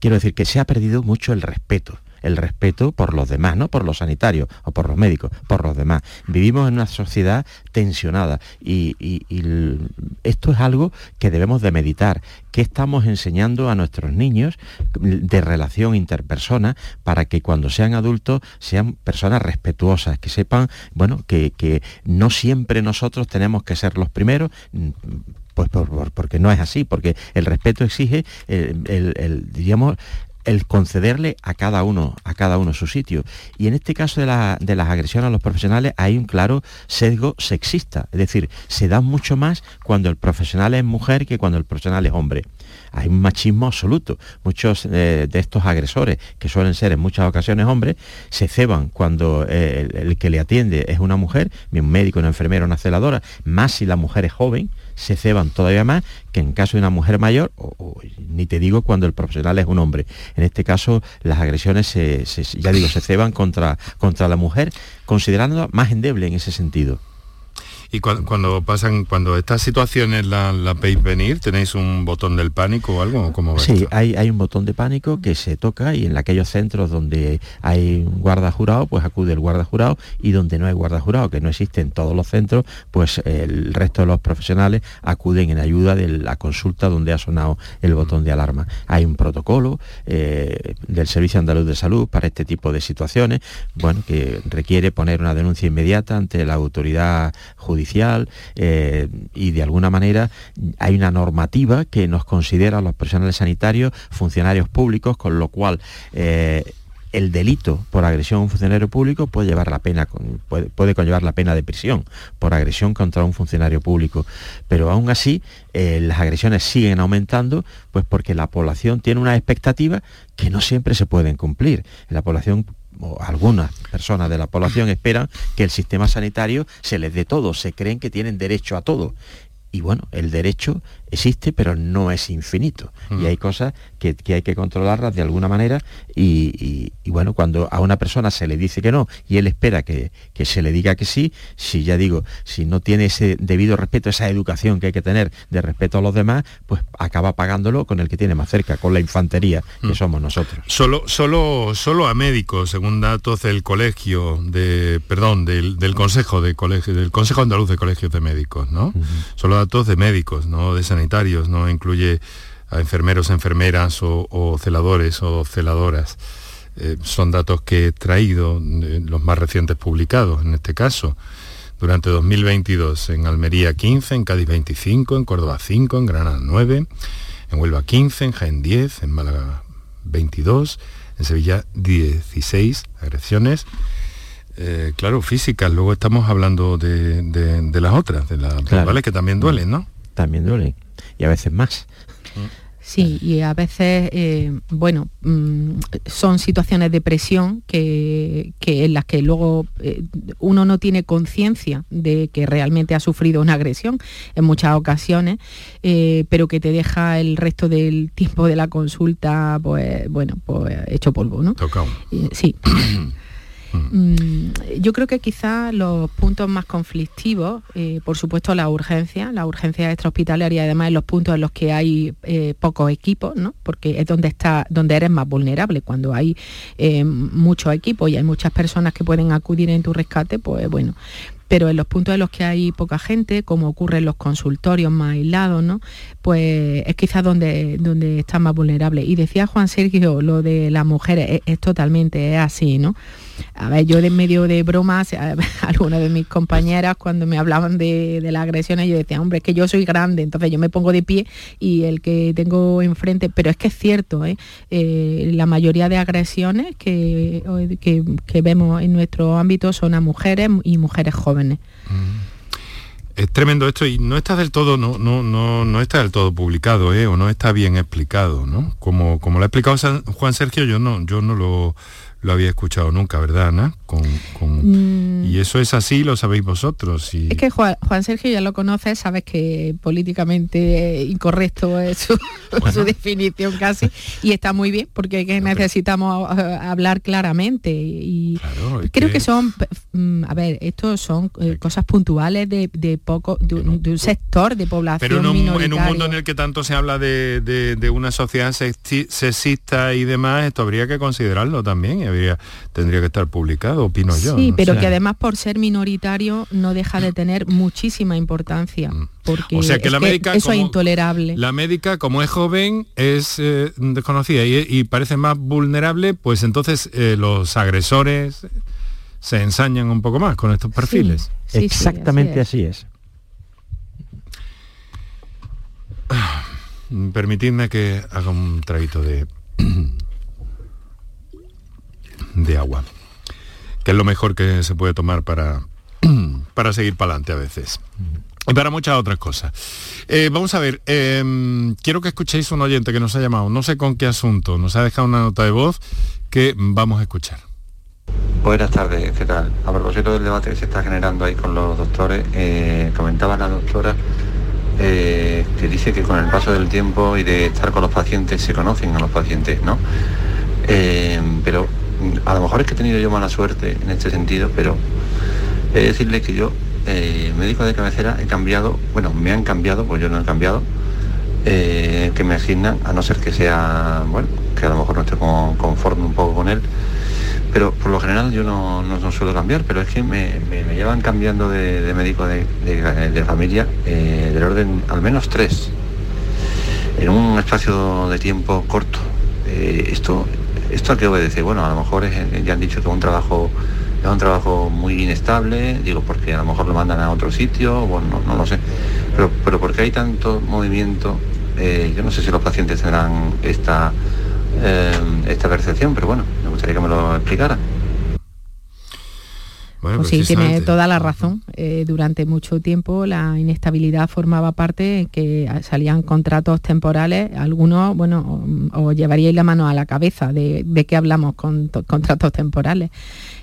quiero decir que se ha perdido mucho el respeto el respeto por los demás, no por los sanitarios o por los médicos, por los demás. Vivimos en una sociedad tensionada y, esto es algo que debemos de meditar. ¿Qué estamos enseñando a nuestros niños de relación interpersona para que cuando sean adultos sean personas respetuosas, que sepan, bueno, que, no siempre nosotros tenemos que ser los primeros, pues porque no es así, porque el respeto exige el, diríamos, el concederle a cada uno, a cada uno su sitio. Y en este caso de, las agresiones a los profesionales hay un claro sesgo sexista, es decir, se da mucho más cuando el profesional es mujer que cuando el profesional es hombre. Hay un machismo absoluto. Muchos eh, de estos agresores, que suelen ser en muchas ocasiones hombres, se ceban cuando eh, el, que le atiende es una mujer, un médico, una enfermera, una celadora, más si la mujer es joven, se ceban todavía más que en caso de una mujer mayor, ni te digo cuando el profesional es un hombre. En este caso, las agresiones, se, ya digo, se ceban contra, contra la mujer, considerándola más endeble en ese sentido. Y cuando, pasan, cuando estas situaciones la, la, veis venir, ¿tenéis un botón del pánico o algo? ¿Cómo sí, hay, hay, un botón de pánico que se toca y en aquellos centros donde hay guarda jurado, pues acude el guarda jurado y donde no hay guarda jurado, que no existe en todos los centros, pues el resto de los profesionales acuden en ayuda de la consulta donde ha sonado el botón de alarma. Hay un protocolo eh, del Servicio Andaluz de Salud para este tipo de situaciones, bueno, que requiere poner una denuncia inmediata ante la autoridad judicial eh, y de alguna manera hay una normativa que nos considera a los personales sanitarios funcionarios públicos, con lo cual eh, el delito por agresión a un funcionario público puede llevar la pena puede, conllevar la pena de prisión por agresión contra un funcionario público. Pero aún así eh, las agresiones siguen aumentando pues porque la población tiene una expectativa que no siempre se pueden cumplir. La población algunas personas de la población esperan que el sistema sanitario se les dé todo, se creen que tienen derecho a todo. Y bueno, el derecho existe, pero no es infinito. Y hay cosas que, hay que controlarlas de alguna manera. Y, bueno, cuando a una persona se le dice que no y él espera que, se le diga que sí, si ya digo, si no tiene ese debido respeto, esa educación que hay que tener de respeto a los demás, pues acaba pagándolo con el que tiene más cerca, con la infantería que mm. somos nosotros. Solo, solo, solo a médicos, según datos del colegio de, perdón, del, Consejo de Colegio, del Consejo Andaluz de Colegios de Médicos, ¿no? Solo datos de médicos, no de sanidad no incluye a enfermeros, enfermeras o, celadores o celadoras. Eh, son datos que he traído, los más recientes publicados en este caso. Durante 2022 en Almería 15, en Cádiz 25, en Córdoba 5, en Granada 9, en Huelva 15, en Jaén 10, en Málaga 22, en Sevilla 16 agresiones. Eh, claro, físicas, luego estamos hablando de, las otras, de las que también duelen, ¿no? También duelen y a veces más. Sí, y a veces, eh, bueno, mm, son situaciones de presión que, que en las que luego eh, uno no tiene conciencia de que realmente ha sufrido una agresión en muchas ocasiones, eh, pero que te deja el resto del tiempo de la consulta, pues, bueno, pues hecho polvo, ¿no? Tocado. Eh, sí. (coughs) Mm, Yo creo que quizás los puntos más conflictivos, eh, por supuesto la urgencia, la urgencia extrahospitalaria y además en los puntos en los que hay eh, pocos equipos, ¿no? porque es donde está, donde eres más vulnerable, cuando hay eh, muchos equipos y hay muchas personas que pueden acudir en tu rescate, pues bueno. Pero en los puntos en los que hay poca gente, como ocurre en los consultorios más aislados, ¿no? Pues es quizás donde, donde estás más vulnerable. Y decía Juan Sergio lo de las mujeres, es, totalmente así, ¿no? A ver, yo de medio de bromas, (laughs) algunas de mis compañeras cuando me hablaban de, de las agresiones, yo decía, hombre, es que yo soy grande, entonces yo me pongo de pie y el que tengo enfrente, pero es que es cierto, ¿eh? Eh, la mayoría de agresiones que, que, que vemos en nuestro ámbito son a mujeres y mujeres jóvenes. Es tremendo esto y no está del todo, no, no, no, no está del todo publicado, ¿eh? o no está bien explicado, ¿no? Como, como lo ha explicado Juan Sergio, yo no, yo no lo, lo había escuchado nunca, ¿verdad, Ana? Con, con- Mm. Y eso es así, lo sabéis vosotros. Y... Es que Juan, Juan Sergio ya lo conoces, sabes que políticamente incorrecto es su, (laughs) su definición casi, y está muy bien porque es que necesitamos hablar claramente y es creo que- que, son, mm, a ver, estos son eh, cosas puntuales de, de poco, de, un- de un sector de población Pero en un, en un minoritario. mundo en el que tanto se habla de, una sociedad sexi- sexista y demás, esto habría que considerarlo también habría, tendría que estar publicado, opino yo. Sí, no pero que además por ser minoritario no deja de tener muchísima importancia, porque Mm. O sea que es la médica eso es intolerable. La médica, como es joven, es eh, desconocida y, y parece más vulnerable, pues entonces eh, los agresores se ensañan un poco más con estos perfiles. sí, sí, Exactamente así así es. Mm, Permitidme que haga un traguito de, de agua, que es lo mejor que se puede tomar para, (clears throat) para seguir para adelante a veces. Y para muchas otras cosas. Eh, vamos a ver, em, quiero que escuchéis un oyente que nos ha llamado, no sé con qué asunto, nos ha dejado una nota de voz que vamos a escuchar. Buenas tardes, ¿qué tal? A propósito del debate que se está generando ahí con los doctores, eh, comentaba la doctora eh, que dice que con el paso del tiempo y de estar con los pacientes se conocen a los pacientes, ¿no? Eh, pero mm, a lo mejor es que he tenido yo mala suerte en este sentido, pero he de decirle que yo, eh, médico de cabecera, he cambiado, bueno, me han cambiado, pues yo no he cambiado, eh, que me asignan, a no ser que sea, bueno, que a lo mejor no esté con- conforme un poco con él, pero por lo general yo no, no- suelo cambiar, pero es que me, me- llevan cambiando de, médico de, de- familia eh, del orden al menos tres, en un espacio de tiempo corto. Esto, ¿Esto a qué obedece? Bueno, a lo mejor es- ya han dicho que es un trabajo es un trabajo muy inestable, digo porque a lo mejor lo mandan a otro sitio, bueno, no, no lo sé, pero, pero porque hay tanto movimiento, eh, yo no sé si los pacientes tendrán esta, eh, esta percepción, pero bueno, me gustaría que me lo explicara. Bueno, Pues sí, tiene toda la razón. Eh, durante mucho tiempo la inestabilidad formaba parte que salían contratos temporales, algunos, bueno, o- os llevaríais la mano a la cabeza de, de qué hablamos con to- contratos temporales.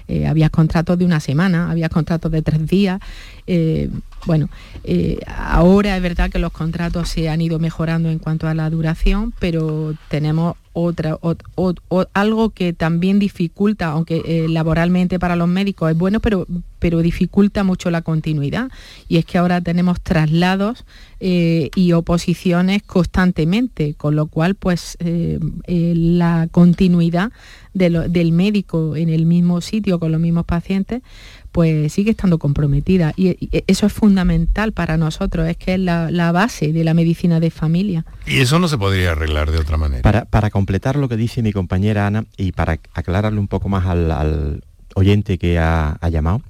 Eh, había contratos de una semana, había contratos de tres días. eh, bueno, eh, ahora es verdad que los contratos se han ido mejorando en cuanto a la duración, pero tenemos otra, ot- ot- o- algo que también dificulta, aunque eh, laboralmente para los médicos es bueno, pero, pero dificulta mucho la continuidad. Y es que ahora tenemos traslados eh, y oposiciones constantemente, con lo cual pues eh, eh, la continuidad de lo- del médico en el mismo sitio con los mismos pacientes pues sigue estando comprometida y, y eso es fundamental para nosotros, es que es la, la base de la medicina de familia. Y eso no se podría arreglar de otra manera. Para, para completar lo que dice mi compañera Ana y para aclararle un poco más al, al oyente que ha, llamado,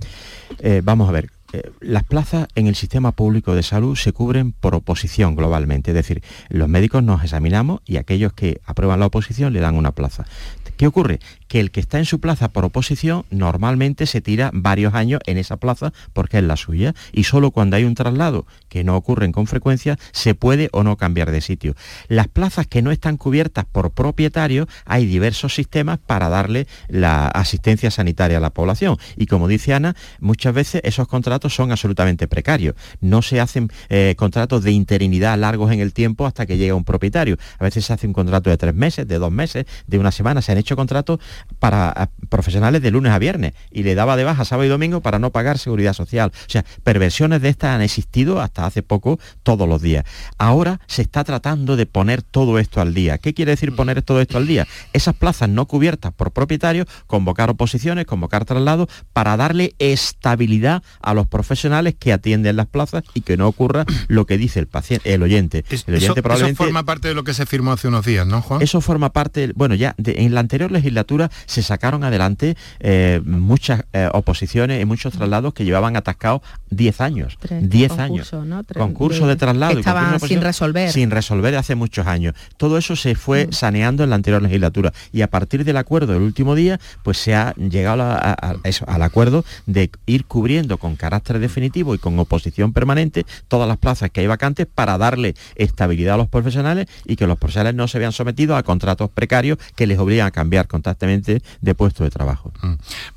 eh, vamos a ver, eh, las plazas en el sistema público de salud se cubren por oposición globalmente, es decir, los médicos nos examinamos y aquellos que aprueban la oposición le dan una plaza. ¿Qué ocurre? Que el que está en su plaza por oposición normalmente se tira varios años en esa plaza porque es la suya y solo cuando hay un traslado, que no ocurren con frecuencia, se puede o no cambiar de sitio. Las plazas que no están cubiertas por propietarios, hay diversos sistemas para darle la asistencia sanitaria a la población. Y como dice Ana, muchas veces esos contratos son absolutamente precarios. No se hacen eh, contratos de interinidad largos en el tiempo hasta que llega un propietario. A veces se hace un contrato de tres meses, de dos meses, de una semana. Se han hecho contratos para a, profesionales de lunes a viernes y le daba de baja sábado y domingo para no pagar seguridad social. O sea, perversiones de estas han existido hasta hace poco todos los días. Ahora se está tratando de poner todo esto al día. ¿Qué quiere decir poner todo esto al día? Esas plazas no cubiertas por propietarios, convocar oposiciones, convocar traslados para darle estabilidad a los profesionales que atienden las plazas y que no ocurra lo que dice el paciente, el oyente. Es- el oyente eso, eso probablemente forma parte de lo que se firmó hace unos días, ¿no, Juan? eso forma parte, bueno, ya de- en la anterior legislatura se sacaron adelante eh, muchas eh, oposiciones y muchos traslados que llevaban atascados 10 años. Tres 10 concursos, años. ¿no? Tres Concurso de- de, traslado. que y estaban concurso de sin resolver. Sin resolver hace muchos años. Todo eso se fue Mm. saneando en la anterior legislatura. Y a partir del acuerdo del último día, pues se ha llegado a- a- a eso, al acuerdo de ir cubriendo con carácter definitivo y con oposición permanente todas las plazas que hay vacantes para darle estabilidad a los profesionales y que los profesionales no se vean sometidos a contratos precarios que les obligan a cambiar constantemente de puesto de trabajo.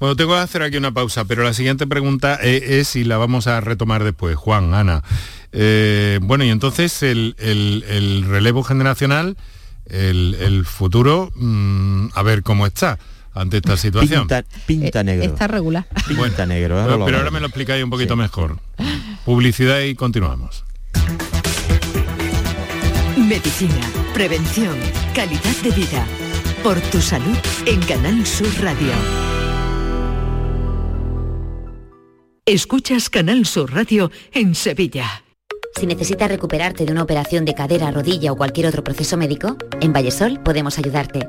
Bueno, tengo que hacer aquí una pausa, pero la siguiente pregunta eh, es y la vamos a retomar después. Juan, Ana. Eh, bueno, y entonces el, el- el relevo generacional, el, el futuro, mm, a ver cómo está ante esta situación. Pinta, pinta negro. Eh, Está regular. Pinta negro. ahora pero ahora me lo explicáis un poquito mejor. Publicidad y continuamos. Medicina, prevención, calidad de vida. Por tu salud en Canal Sur Radio. Escuchas Canal Sur Radio en Sevilla. Si necesitas recuperarte de una operación de cadera, rodilla o cualquier otro proceso médico, en Vallesol podemos ayudarte.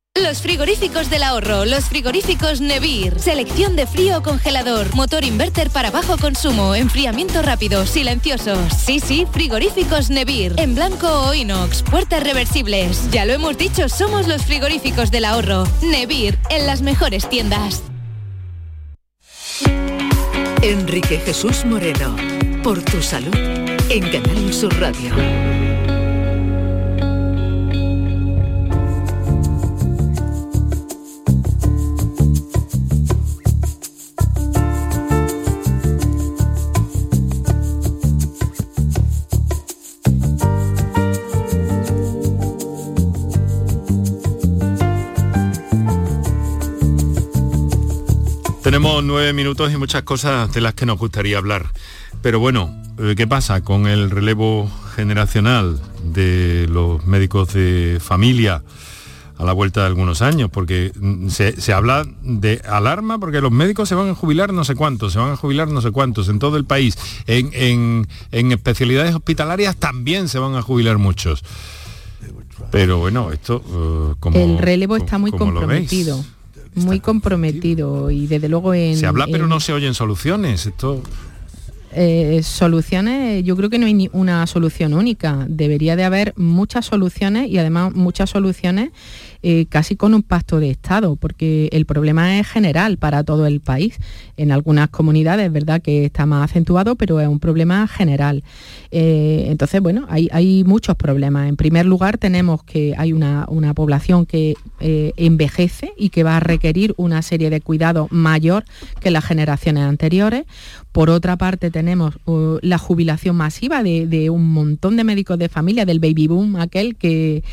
Los frigoríficos del ahorro, los frigoríficos Nevir. Selección de frío o congelador, motor inverter para bajo consumo, enfriamiento rápido, silenciosos. Sí, sí, frigoríficos Nevir. En blanco o inox, puertas reversibles. Ya lo hemos dicho, somos los frigoríficos del ahorro. Nevir, en las mejores tiendas. Enrique Jesús Moreno, por tu salud en Canal Sur Radio. Nueve minutos y muchas cosas de las que nos gustaría hablar. Pero bueno, eh, ¿qué pasa con el relevo generacional de los médicos de familia a la vuelta de algunos años? Porque mm, se, se habla de alarma porque los médicos se van a jubilar no sé cuántos, se van a jubilar no sé cuántos en todo el país. En, en- en especialidades hospitalarias también se van a jubilar muchos. Pero bueno, esto eh, como... el relevo está muy comprometido. Muy comprometido y desde luego en, Se habla pero en- no se oyen soluciones. Esto eh, soluciones, yo creo que no hay ni una solución única. Debería de haber muchas soluciones y además muchas soluciones eh, casi con un pacto de Estado, porque el problema es general para todo el país. En algunas comunidades es verdad que está más acentuado, pero es un problema general. Eh, entonces, bueno, hay, hay, muchos problemas. En primer lugar, tenemos que hay una, una población que eh, envejece y que va a requerir una serie de cuidados mayor que las generaciones anteriores. Por otra parte, tenemos uh, la jubilación masiva de, de un montón de médicos de familia, del baby boom, aquel que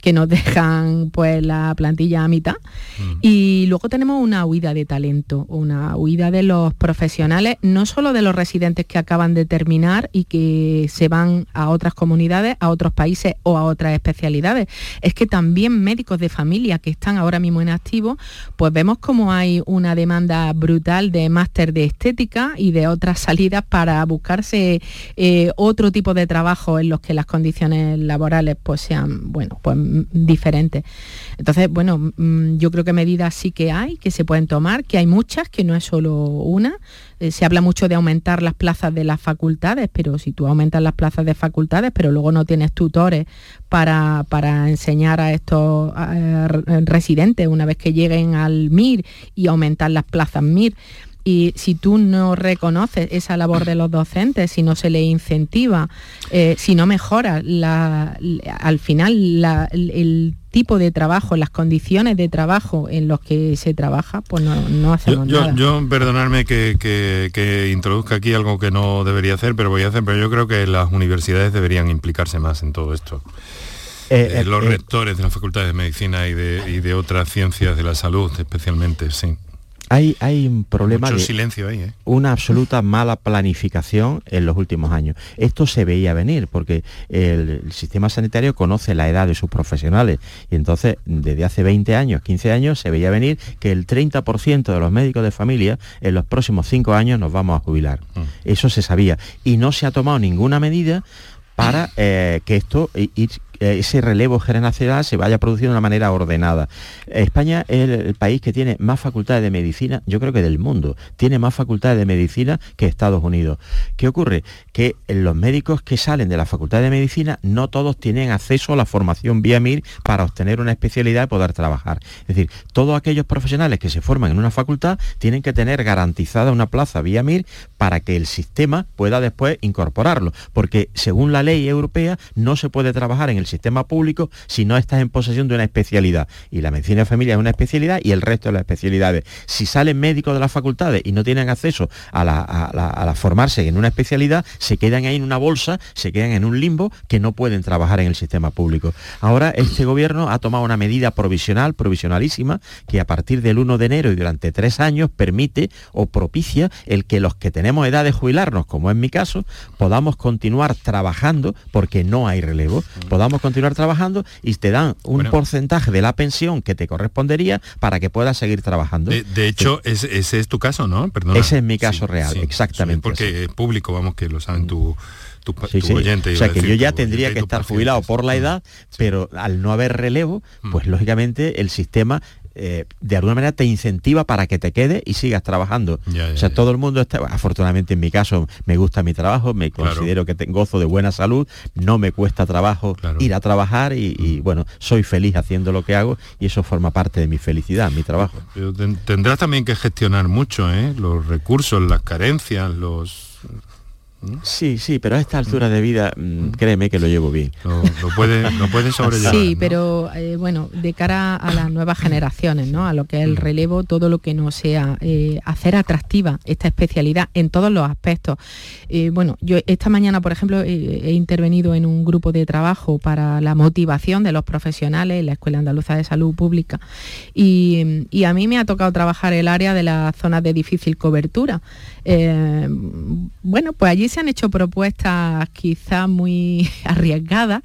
que nos dejan pues la plantilla a mitad. Mm. Y luego tenemos una huida de talento, una huida de los profesionales, no solo de los residentes que acaban de terminar y que se van a otras comunidades, a otros países o a otras especialidades, es que también médicos de familia que están ahora mismo en activo, pues vemos como hay una demanda brutal de máster de estética y de otras salidas para buscarse eh, otro tipo de trabajo en los que las condiciones laborales pues sean, bueno, pues diferentes. Entonces, bueno, mm, yo creo que medidas sí que hay, que se pueden tomar, que hay muchas, que no es solo una. Eh, se habla mucho de aumentar las plazas de las facultades, pero si tú aumentas las plazas de facultades, pero luego no tienes tutores para, enseñar a estos residentes una vez que lleguen al MIR y aumentar las plazas MIR, y si tú no reconoces esa labor de los docentes, si no se le incentiva, eh, si no mejora al final el, tipo de trabajo, las condiciones de trabajo en los que se trabaja, pues no, hacemos nada. Yo, perdonadme que, introduzca aquí algo que no debería hacer, pero voy a hacer, pero yo creo que las universidades deberían implicarse más en todo esto. Eh, eh, los rectores de las facultades de medicina y de, y de otras ciencias de la salud especialmente, sí. Hay, hay un problema de silencio ahí, ¿eh? una absoluta (laughs) mala planificación en los últimos años. Esto se veía venir porque el, sistema sanitario conoce la edad de sus profesionales y entonces desde hace 20 años, 15 años se veía venir que el 30% de los médicos de familia en los próximos 5 años nos vamos a jubilar. Mm. Eso se sabía y no se ha tomado ninguna medida para eh, que esto eh, ese relevo generacional se vaya produciendo de una manera ordenada. España es el, país que tiene más facultades de medicina, yo creo que del mundo, tiene más facultades de medicina que Estados Unidos. ¿Qué ocurre? Que los médicos que salen de la facultad de medicina no todos tienen acceso a la formación vía MIR para obtener una especialidad y poder trabajar. Es decir, todos aquellos profesionales que se forman en una facultad tienen que tener garantizada una plaza vía MIR para que el sistema pueda después incorporarlo, porque según la ley europea no se puede trabajar en el sistema público si no estás en posesión de una especialidad. Y la medicina de familia es una especialidad y el resto de las especialidades. Si salen médicos de las facultades y no tienen acceso a, la, formarse en una especialidad, se quedan ahí en una bolsa, se quedan en un limbo que no pueden trabajar en el sistema público. Ahora este gobierno ha tomado una medida provisional, provisionalísima, que a partir del 1 de enero y durante tres años permite o propicia el que los que tenemos edad de jubilarnos, como es mi caso, podamos continuar trabajando porque no hay relevo, podamos continuar trabajando y te dan un porcentaje de la pensión que te correspondería para que puedas seguir trabajando. De, hecho, ese, es tu caso, ¿no? Perdona. Ese es mi caso real, exactamente. porque es público, vamos, que lo saben tu... Tu, oyente, o sea que yo ya tendría que estar jubilado por la edad, pero al no haber relevo, pues lógicamente el sistema eh, de alguna manera te incentiva para que te quedes y sigas trabajando. o sea, todo el mundo está, afortunadamente en mi caso me gusta mi trabajo, me considero que tengo gozo de buena salud, no me cuesta trabajo ir a trabajar y, bueno, soy feliz haciendo lo que hago y eso forma parte de mi felicidad, mi trabajo. tendrás también que gestionar mucho, ¿eh? los recursos, las carencias, los Sí, sí, pero a esta altura de vida, mm, créeme que lo llevo bien. Lo, puede, lo puede sobrellevar. Sí, pero eh, bueno, de cara a las nuevas generaciones, ¿no? A lo que es el mm. relevo, todo lo que no sea eh, hacer atractiva esta especialidad en todos los aspectos. Eh, bueno, yo esta mañana, por ejemplo, he intervenido en un grupo de trabajo para la motivación de los profesionales en la Escuela Andaluza de Salud Pública y, y a mí me ha tocado trabajar el área de las zonas de difícil cobertura. bueno, pues allí se han hecho propuestas quizá muy (laughs) arriesgadas,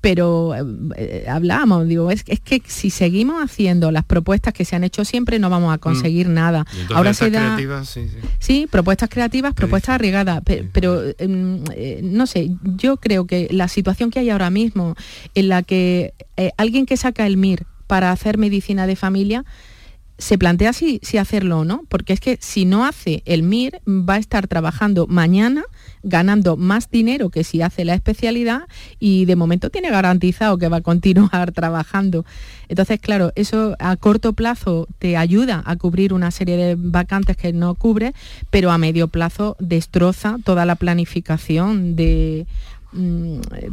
pero eh, hablábamos, digo, es, que si seguimos haciendo las propuestas que se han hecho siempre no vamos a conseguir mm. nada. Ahora se da sí, propuestas creativas, propuestas arriesgadas, pero, em, eh, no sé, yo creo que la situación que hay ahora mismo en la que eh, alguien que saca el MIR para hacer medicina de familia se plantea si, si hacerlo o no, porque es que si no hace el MIR va a estar trabajando mañana ganando más dinero que si hace la especialidad y de momento tiene garantizado que va a continuar (laughs) trabajando. Entonces, claro, eso a corto plazo te ayuda a cubrir una serie de vacantes que no cubre, pero a medio plazo destroza toda la planificación de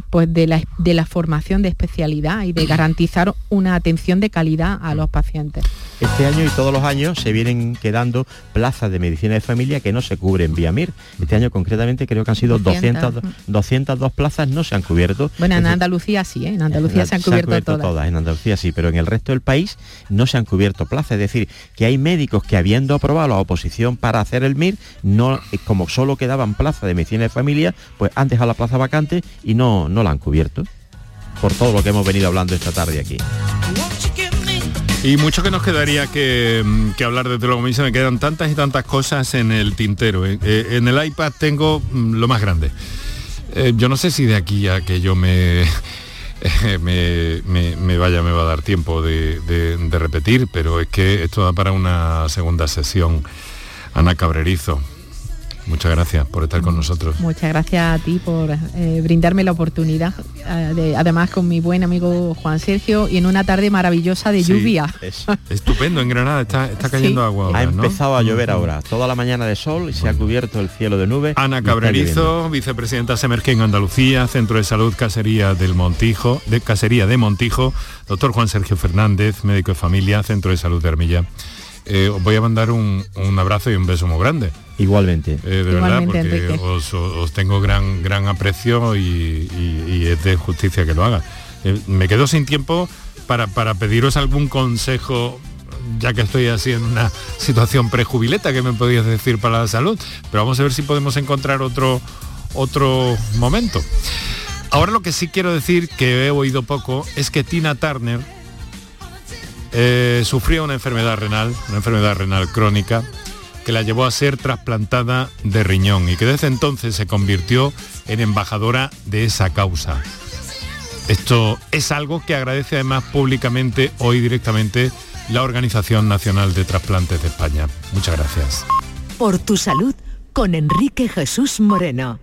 pues de la, de la formación de especialidad y de garantizar una atención de calidad a los pacientes. Este año y todos los años se vienen quedando plazas de medicina de familia que no se cubren vía MIR. Este año concretamente creo que han sido 200, 202 plazas no se han cubierto. Bueno, en Andalucía sí, ¿eh? en Andalucía se han cubierto, todas. En Andalucía sí, pero en el resto del país no se han cubierto plazas. Es decir, que hay médicos que habiendo aprobado la oposición para hacer el MIR, no, eh, como solo quedaban plazas de medicina de familia, pues han dejado la plaza vacante y no, no la han cubierto. Por todo lo que hemos venido hablando esta tarde aquí. Y mucho que nos quedaría que, mm, que hablar, desde luego, me quedan tantas y tantas cosas en el tintero. Eh, eh, en el iPad tengo mm, lo más grande. Eh, yo no sé si de aquí a que yo me, (laughs) me, vaya me va a dar tiempo de- de repetir, pero es que esto da para una segunda sesión. Ana Cabrerizo, muchas gracias por estar con nosotros. Muchas gracias a ti por eh, brindarme la oportunidad, eh, de- además con mi buen amigo Juan Sergio y en una tarde maravillosa de Sí, lluvia. (laughs) Estupendo, en Granada está, está cayendo Sí. agua. ahora, Ha ¿no? empezado a llover ahora, toda la mañana de sol y se ha cubierto el cielo de nubes. Ana. Cabrerizo, vicepresidenta Semerge en Andalucía, Centro de Salud Casería del Montijo, de Casería de Montijo, doctor Juan Sergio Fernández, médico de familia, Centro de Salud de Armilla. Eh, os voy a mandar un, un abrazo y un beso muy grande. Igualmente. Eh, de verdad, porque os, os tengo gran, gran aprecio y, y- y es de justicia que lo haga. Eh, me quedo sin tiempo para, para pediros algún consejo, ya que estoy así en una (laughs) situación prejubileta que me podías decir para la salud, pero vamos a ver si podemos encontrar otro, otro momento. Ahora lo que sí quiero decir, que he oído poco, es que Tina Turner eh, sufrió una enfermedad renal, una enfermedad renal crónica, que la llevó a ser trasplantada de riñón y que desde entonces se convirtió en embajadora de esa causa. Esto es algo que agradece además públicamente hoy directamente la Organización Nacional de Trasplantes de España. Muchas gracias. Por tu salud con Enrique Jesús Moreno.